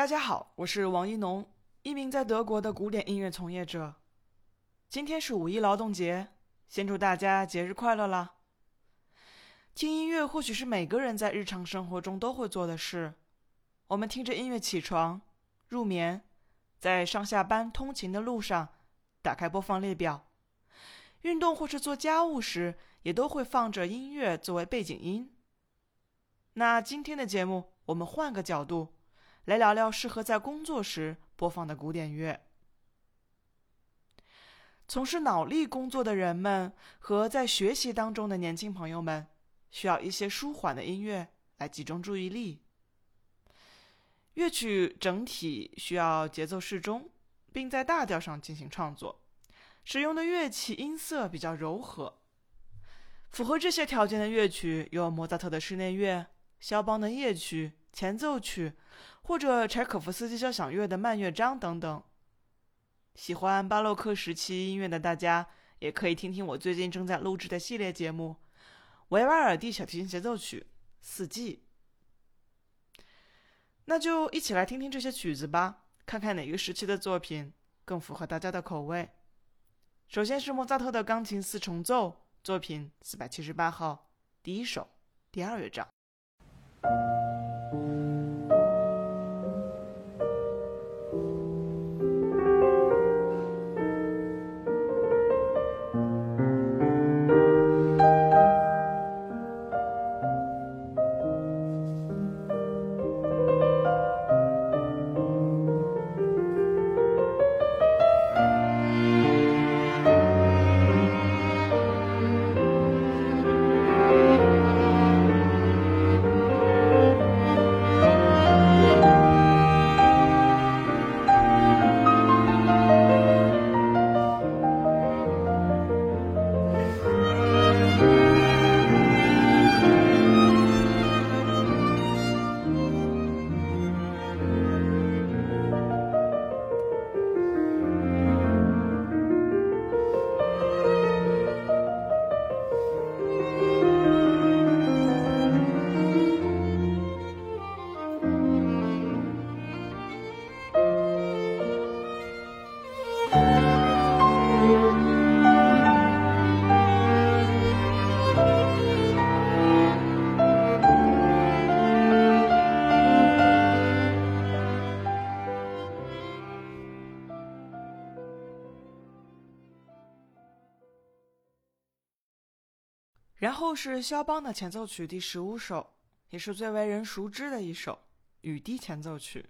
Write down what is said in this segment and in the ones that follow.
大家好，我是王一农，一名在德国的古典音乐从业者。今天是五一劳动节，先祝大家节日快乐啦！听音乐或许是每个人在日常生活中都会做的事。我们听着音乐起床、入眠，在上下班通勤的路上打开播放列表，运动或是做家务时也都会放着音乐作为背景音。那今天的节目，我们换个角度。来聊聊适合在工作时播放的古典乐。从事脑力工作的人们和在学习当中的年轻朋友们，需要一些舒缓的音乐来集中注意力。乐曲整体需要节奏适中，并在大调上进行创作，使用的乐器音色比较柔和。符合这些条件的乐曲有莫扎特的室内乐、肖邦的夜曲。前奏曲，或者柴可夫斯基交响乐的慢乐章等等。喜欢巴洛克时期音乐的大家，也可以听听我最近正在录制的系列节目《维瓦尔第小提琴协奏曲四季》。那就一起来听听这些曲子吧，看看哪个时期的作品更符合大家的口味。首先是莫扎特的钢琴四重奏作品四百七十八号，第一首，第二乐章。Thank you. 然后是肖邦的前奏曲第十五首，也是最为人熟知的一首《雨滴前奏曲》。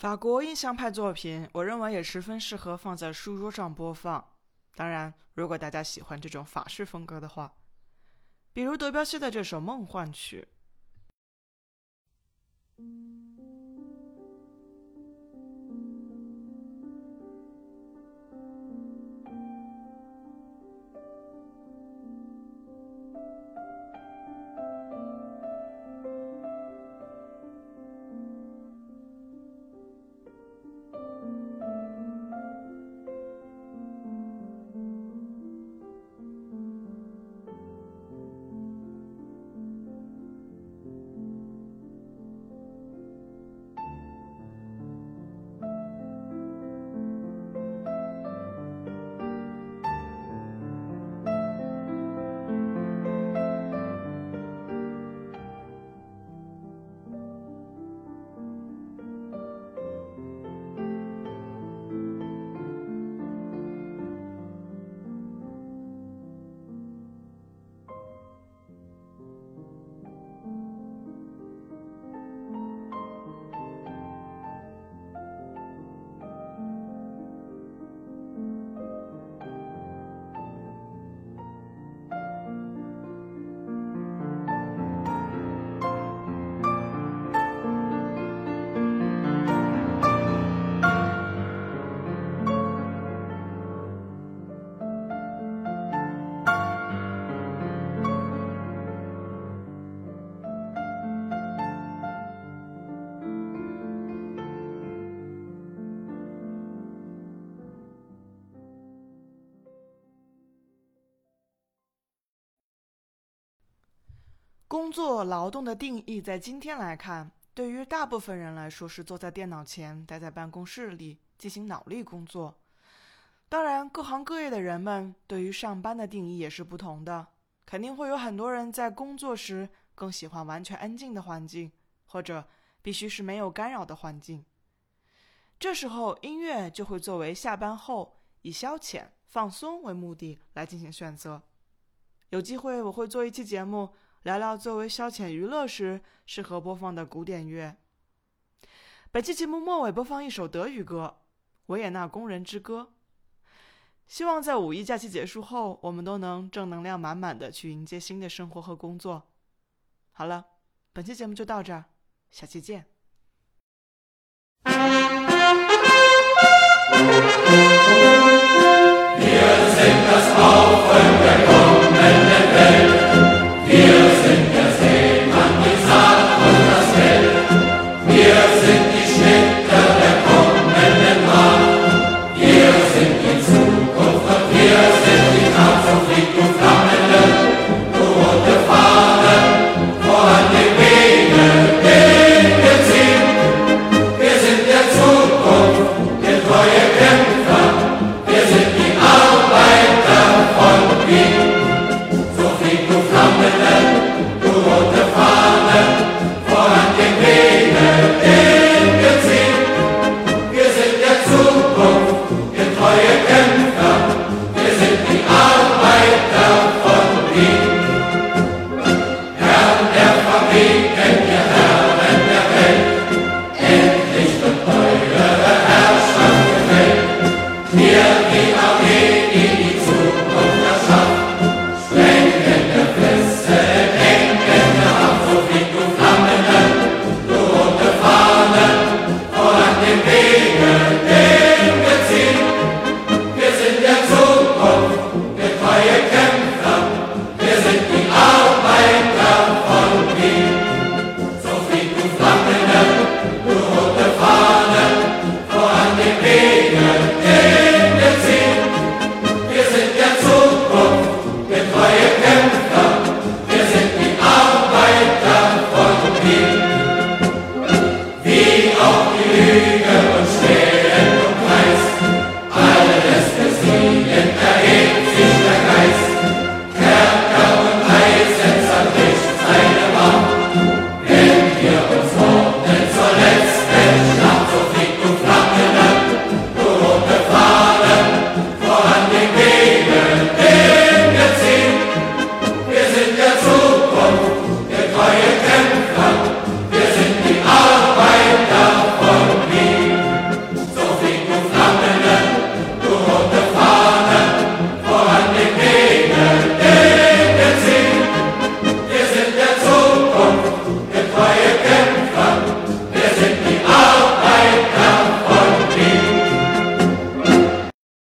法国印象派作品，我认为也十分适合放在书桌上播放。当然，如果大家喜欢这种法式风格的话，比如德彪西的这首《梦幻曲》。工作劳动的定义，在今天来看，对于大部分人来说是坐在电脑前，待在办公室里进行脑力工作。当然，各行各业的人们对于上班的定义也是不同的。肯定会有很多人在工作时更喜欢完全安静的环境，或者必须是没有干扰的环境。这时候，音乐就会作为下班后以消遣放松为目的来进行选择。有机会，我会做一期节目。聊聊作为消遣娱乐时适合播放的古典乐。本期节目末尾播放一首德语歌《维也纳工人之歌》。希望在五一假期结束后，我们都能正能量满满的去迎接新的生活和工作。好了，本期节目就到这儿，下期见。Wir sind das